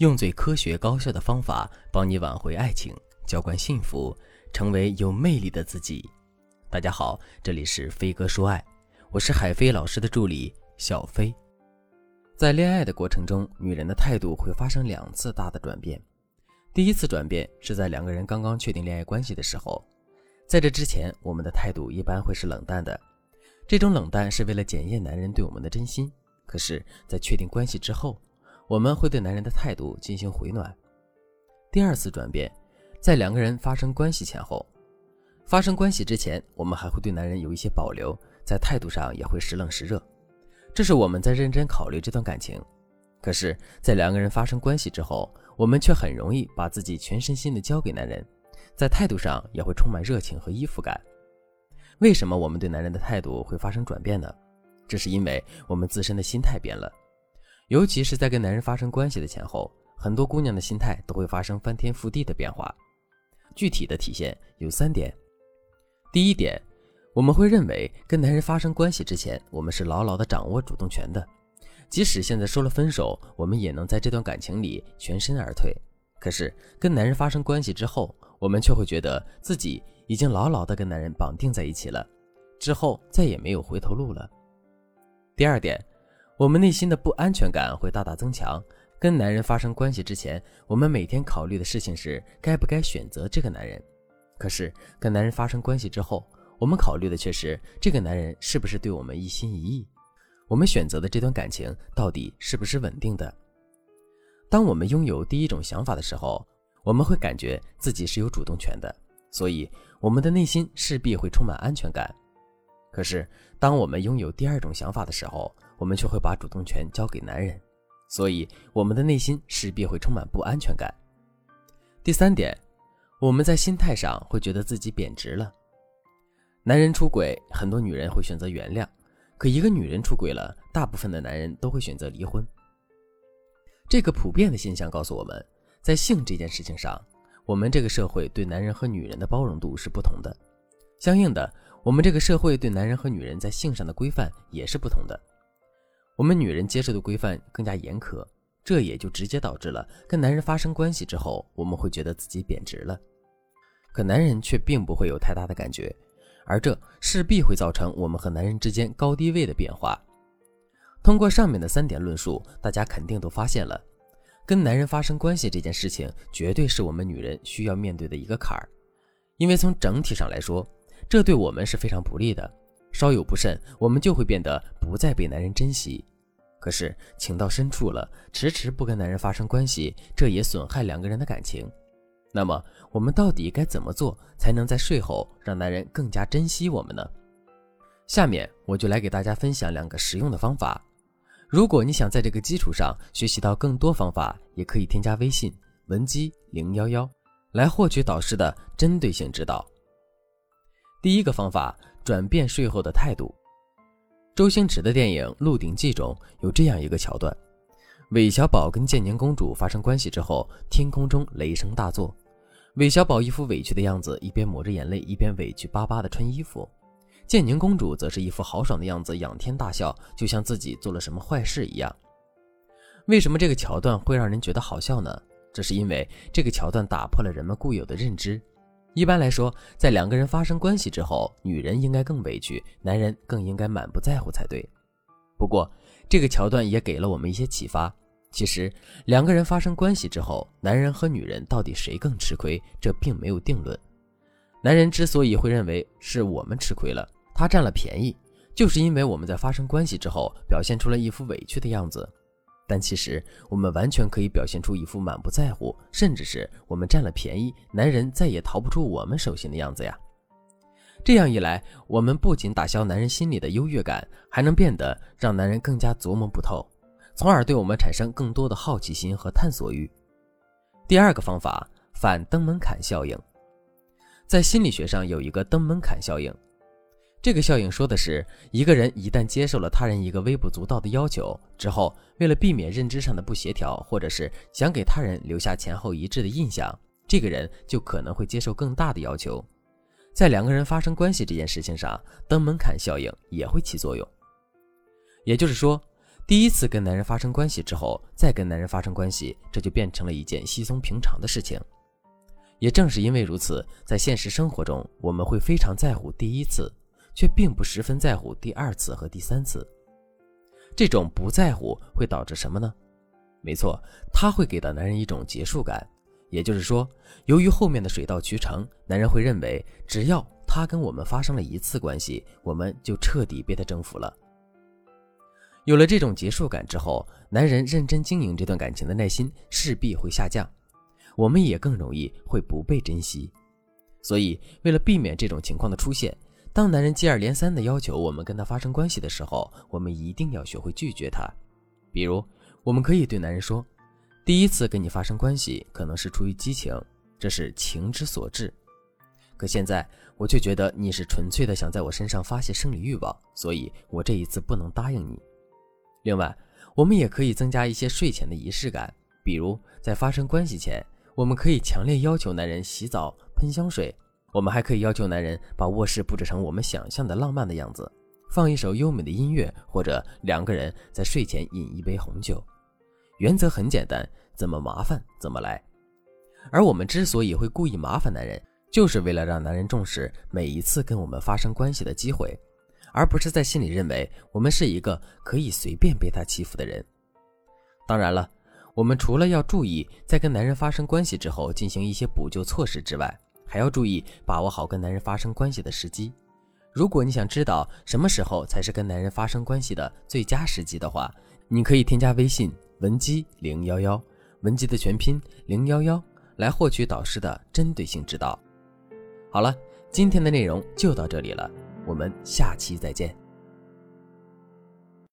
用最科学高效的方法帮你挽回爱情，浇灌幸福，成为有魅力的自己。大家好，这里是飞哥说爱，我是海飞老师的助理小飞。在恋爱的过程中，女人的态度会发生两次大的转变。第一次转变是在两个人刚刚确定恋爱关系的时候，在这之前，我们的态度一般会是冷淡的。这种冷淡是为了检验男人对我们的真心。可是，在确定关系之后，我们会对男人的态度进行回暖。第二次转变，在两个人发生关系前后，发生关系之前，我们还会对男人有一些保留，在态度上也会时冷时热，这是我们在认真考虑这段感情。可是，在两个人发生关系之后，我们却很容易把自己全身心的交给男人，在态度上也会充满热情和依附感。为什么我们对男人的态度会发生转变呢？这是因为我们自身的心态变了。尤其是在跟男人发生关系的前后，很多姑娘的心态都会发生翻天覆地的变化。具体的体现有三点：第一点，我们会认为跟男人发生关系之前，我们是牢牢地掌握主动权的，即使现在说了分手，我们也能在这段感情里全身而退。可是跟男人发生关系之后，我们却会觉得自己已经牢牢的跟男人绑定在一起了，之后再也没有回头路了。第二点。我们内心的不安全感会大大增强。跟男人发生关系之前，我们每天考虑的事情是该不该选择这个男人；可是跟男人发生关系之后，我们考虑的却是这个男人是不是对我们一心一意，我们选择的这段感情到底是不是稳定的。当我们拥有第一种想法的时候，我们会感觉自己是有主动权的，所以我们的内心势必会充满安全感。可是，当我们拥有第二种想法的时候，我们却会把主动权交给男人，所以我们的内心势必会充满不安全感。第三点，我们在心态上会觉得自己贬值了。男人出轨，很多女人会选择原谅；可一个女人出轨了，大部分的男人都会选择离婚。这个普遍的现象告诉我们，在性这件事情上，我们这个社会对男人和女人的包容度是不同的，相应的。我们这个社会对男人和女人在性上的规范也是不同的。我们女人接受的规范更加严苛，这也就直接导致了跟男人发生关系之后，我们会觉得自己贬值了。可男人却并不会有太大的感觉，而这势必会造成我们和男人之间高低位的变化。通过上面的三点论述，大家肯定都发现了，跟男人发生关系这件事情，绝对是我们女人需要面对的一个坎儿，因为从整体上来说。这对我们是非常不利的，稍有不慎，我们就会变得不再被男人珍惜。可是情到深处了，迟迟不跟男人发生关系，这也损害两个人的感情。那么我们到底该怎么做，才能在睡后让男人更加珍惜我们呢？下面我就来给大家分享两个实用的方法。如果你想在这个基础上学习到更多方法，也可以添加微信文姬零幺幺，来获取导师的针对性指导。第一个方法，转变睡后的态度。周星驰的电影《鹿鼎记》中有这样一个桥段：韦小宝跟建宁公主发生关系之后，天空中雷声大作，韦小宝一副委屈的样子，一边抹着眼泪，一边委屈巴巴地穿衣服；建宁公主则是一副豪爽的样子，仰天大笑，就像自己做了什么坏事一样。为什么这个桥段会让人觉得好笑呢？这是因为这个桥段打破了人们固有的认知。一般来说，在两个人发生关系之后，女人应该更委屈，男人更应该满不在乎才对。不过，这个桥段也给了我们一些启发。其实，两个人发生关系之后，男人和女人到底谁更吃亏，这并没有定论。男人之所以会认为是我们吃亏了，他占了便宜，就是因为我们在发生关系之后，表现出了一副委屈的样子。但其实，我们完全可以表现出一副满不在乎，甚至是我们占了便宜，男人再也逃不出我们手心的样子呀。这样一来，我们不仅打消男人心里的优越感，还能变得让男人更加琢磨不透，从而对我们产生更多的好奇心和探索欲。第二个方法，反登门槛效应，在心理学上有一个登门槛效应。这个效应说的是，一个人一旦接受了他人一个微不足道的要求之后，为了避免认知上的不协调，或者是想给他人留下前后一致的印象，这个人就可能会接受更大的要求。在两个人发生关系这件事情上，登门槛效应也会起作用。也就是说，第一次跟男人发生关系之后，再跟男人发生关系，这就变成了一件稀松平常的事情。也正是因为如此，在现实生活中，我们会非常在乎第一次，却并不十分在乎第二次和第三次。这种不在乎会导致什么呢？没错，他会给到男人一种结束感。也就是说，由于后面的水到渠成，男人会认为，只要他跟我们发生了一次关系，我们就彻底被他征服了。有了这种结束感之后，男人认真经营这段感情的耐心势必会下降。我们也更容易会不被珍惜，所以为了避免这种情况的出现，当男人接二连三的要求我们跟他发生关系的时候，我们一定要学会拒绝他。比如，我们可以对男人说：“第一次跟你发生关系可能是出于激情，这是情之所至。可现在我却觉得你是纯粹的想在我身上发泄生理欲望，所以我这一次不能答应你。”另外，我们也可以增加一些睡前的仪式感，比如在发生关系前。我们可以强烈要求男人洗澡喷香水，我们还可以要求男人把卧室布置成我们想象的浪漫的样子，放一首优美的音乐，或者两个人在睡前饮一杯红酒。原则很简单，怎么麻烦怎么来。而我们之所以会故意麻烦男人，就是为了让男人重视每一次跟我们发生关系的机会，而不是在心里认为我们是一个可以随便被他欺负的人。当然了。我们除了要注意在跟男人发生关系之后进行一些补救措施之外，还要注意把握好跟男人发生关系的时机。如果你想知道什么时候才是跟男人发生关系的最佳时机的话，你可以添加微信文姬零幺幺，文姬的全拼零幺幺，来获取导师的针对性指导。好了，今天的内容就到这里了，我们下期再见。